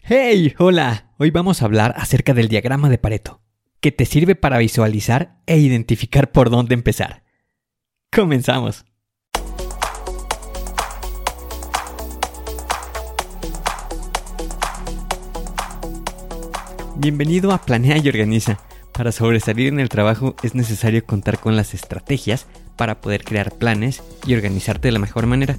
Hey, hola. Hoy vamos a hablar acerca del diagrama de Pareto, que te sirve para visualizar e identificar por dónde empezar. Comenzamos. Bienvenido a Planea y Organiza. Para sobresalir en el trabajo es necesario contar con las estrategias para poder crear planes y organizarte de la mejor manera.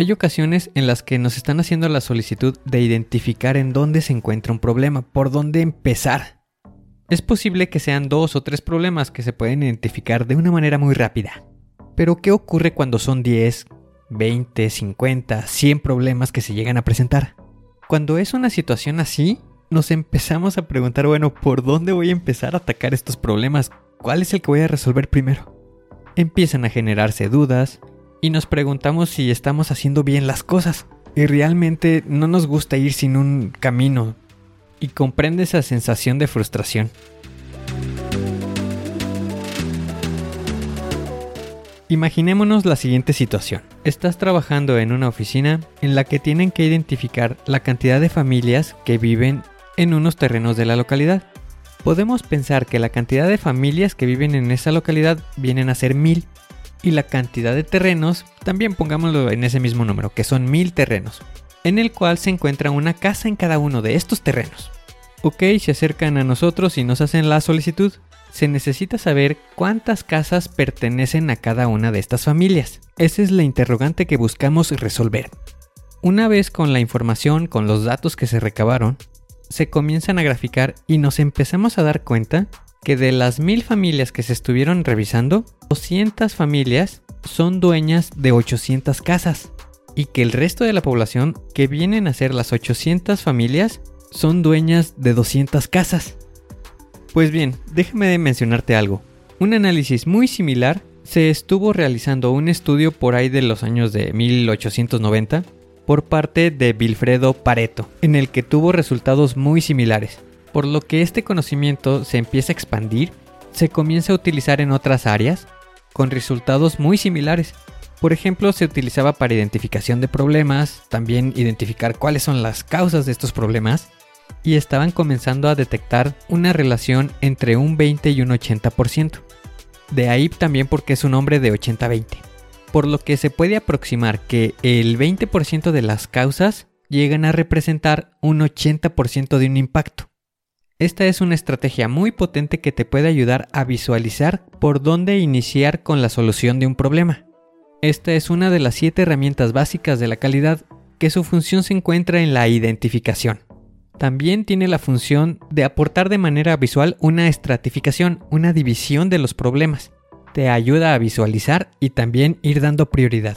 Hay ocasiones en las que nos están haciendo la solicitud de identificar en dónde se encuentra un problema, por dónde empezar. Es posible que sean dos o tres problemas que se pueden identificar de una manera muy rápida. Pero ¿qué ocurre cuando son 10, 20, 50, 100 problemas que se llegan a presentar? Cuando es una situación así, nos empezamos a preguntar, bueno, ¿por dónde voy a empezar a atacar estos problemas? ¿Cuál es el que voy a resolver primero? Empiezan a generarse dudas, y nos preguntamos si estamos haciendo bien las cosas. Y realmente no nos gusta ir sin un camino. Y comprende esa sensación de frustración. Imaginémonos la siguiente situación. Estás trabajando en una oficina en la que tienen que identificar la cantidad de familias que viven en unos terrenos de la localidad. Podemos pensar que la cantidad de familias que viven en esa localidad vienen a ser mil y la cantidad de terrenos, también pongámoslo en ese mismo número, que son mil terrenos, en el cual se encuentra una casa en cada uno de estos terrenos. Ok, se acercan a nosotros y nos hacen la solicitud. Se necesita saber cuántas casas pertenecen a cada una de estas familias. Esa es la interrogante que buscamos resolver. Una vez con la información, con los datos que se recabaron, se comienzan a graficar y nos empezamos a dar cuenta que de las mil familias que se estuvieron revisando, 200 familias son dueñas de 800 casas y que el resto de la población que vienen a ser las 800 familias son dueñas de 200 casas. Pues bien, déjame de mencionarte algo. Un análisis muy similar se estuvo realizando un estudio por ahí de los años de 1890 por parte de Vilfredo Pareto, en el que tuvo resultados muy similares por lo que este conocimiento se empieza a expandir, se comienza a utilizar en otras áreas con resultados muy similares. Por ejemplo, se utilizaba para identificación de problemas, también identificar cuáles son las causas de estos problemas, y estaban comenzando a detectar una relación entre un 20 y un 80%. De ahí también porque es un nombre de 80-20. Por lo que se puede aproximar que el 20% de las causas llegan a representar un 80% de un impacto. Esta es una estrategia muy potente que te puede ayudar a visualizar por dónde iniciar con la solución de un problema. Esta es una de las siete herramientas básicas de la calidad que su función se encuentra en la identificación. También tiene la función de aportar de manera visual una estratificación, una división de los problemas. Te ayuda a visualizar y también ir dando prioridad.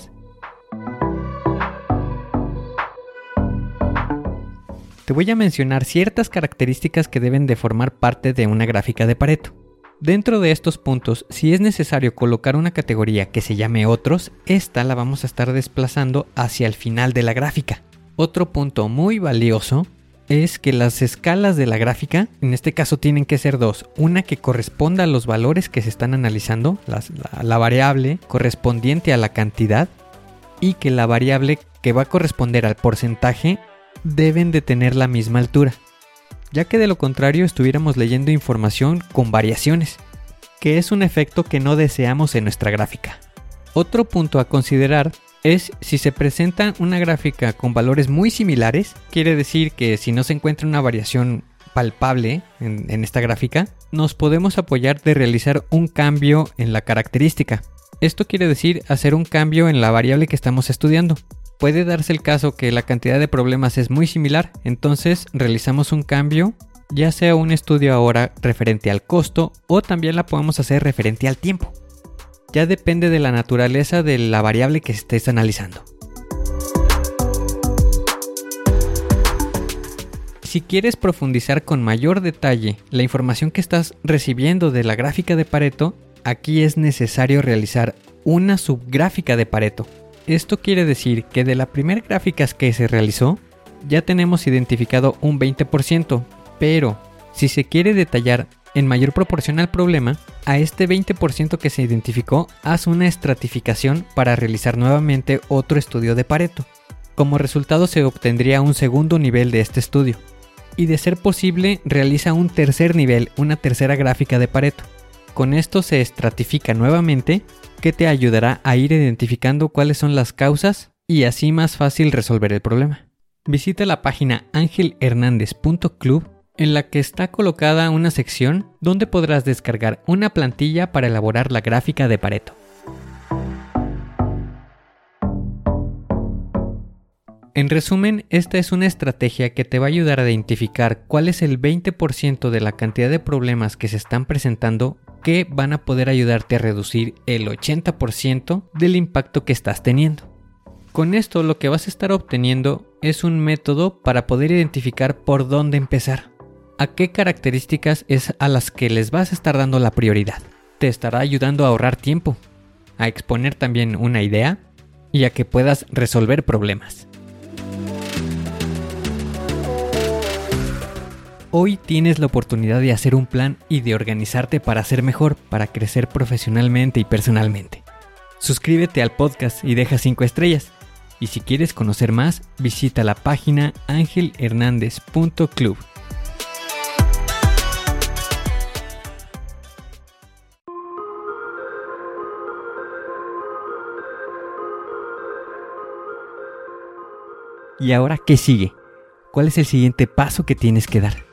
Voy a mencionar ciertas características que deben de formar parte de una gráfica de Pareto. Dentro de estos puntos, si es necesario colocar una categoría que se llame otros, esta la vamos a estar desplazando hacia el final de la gráfica. Otro punto muy valioso es que las escalas de la gráfica, en este caso tienen que ser dos, una que corresponda a los valores que se están analizando, la variable correspondiente a la cantidad, y que la variable que va a corresponder al porcentaje deben de tener la misma altura, ya que de lo contrario estuviéramos leyendo información con variaciones, que es un efecto que no deseamos en nuestra gráfica. Otro punto a considerar es si se presenta una gráfica con valores muy similares, quiere decir que si no se encuentra una variación palpable en, en, esta gráfica, nos podemos apoyar de realizar un cambio en la característica. Esto quiere decir hacer un cambio en la variable que estamos estudiando. Puede darse el caso que la cantidad de problemas es muy similar, entonces realizamos un cambio, ya sea un estudio ahora referente al costo o también la podemos hacer referente al tiempo ya depende de la naturaleza de la variable que estés analizando. Si quieres profundizar con mayor detalle la información que estás recibiendo de la gráfica de Pareto, aquí es necesario realizar una subgráfica de Pareto. Esto quiere decir que de la primera gráfica que se realizó, ya tenemos identificado un 20%, pero si se quiere detallar en mayor proporción al problema, a este 20% que se identificó, haz una estratificación para realizar nuevamente otro estudio de Pareto. Como resultado se obtendría un segundo nivel de este estudio. Y de ser posible, realiza un tercer nivel, una tercera gráfica de Pareto. Con esto se estratifica nuevamente, que te ayudará a ir identificando cuáles son las causas y así más fácil resolver el problema. Visita la página angelhernandez.club en la que está colocada una sección donde podrás descargar una plantilla para elaborar la gráfica de Pareto. En resumen, esta es una estrategia que te va a ayudar a identificar cuál es el 20% de la cantidad de problemas que se están presentando que van a poder ayudarte a reducir el 80% del impacto que estás teniendo. Con esto lo que vas a estar obteniendo es un método para poder identificar por dónde empezar a qué características es a las que les vas a estar dando la prioridad. Te estará ayudando a ahorrar tiempo, a exponer también una idea y a que puedas resolver problemas. Hoy tienes la oportunidad de hacer un plan y de organizarte para ser mejor, para crecer profesionalmente y personalmente. Suscríbete al podcast y deja 5 estrellas. Y si quieres conocer más, visita la página angelhernandez.club. ¿Y ahora qué sigue? ¿Cuál es el siguiente paso que tienes que dar?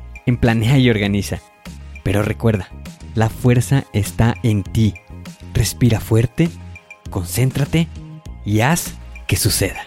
Planea y Organiza. Pero recuerda, la fuerza está en ti. Respira fuerte, concéntrate y haz que suceda.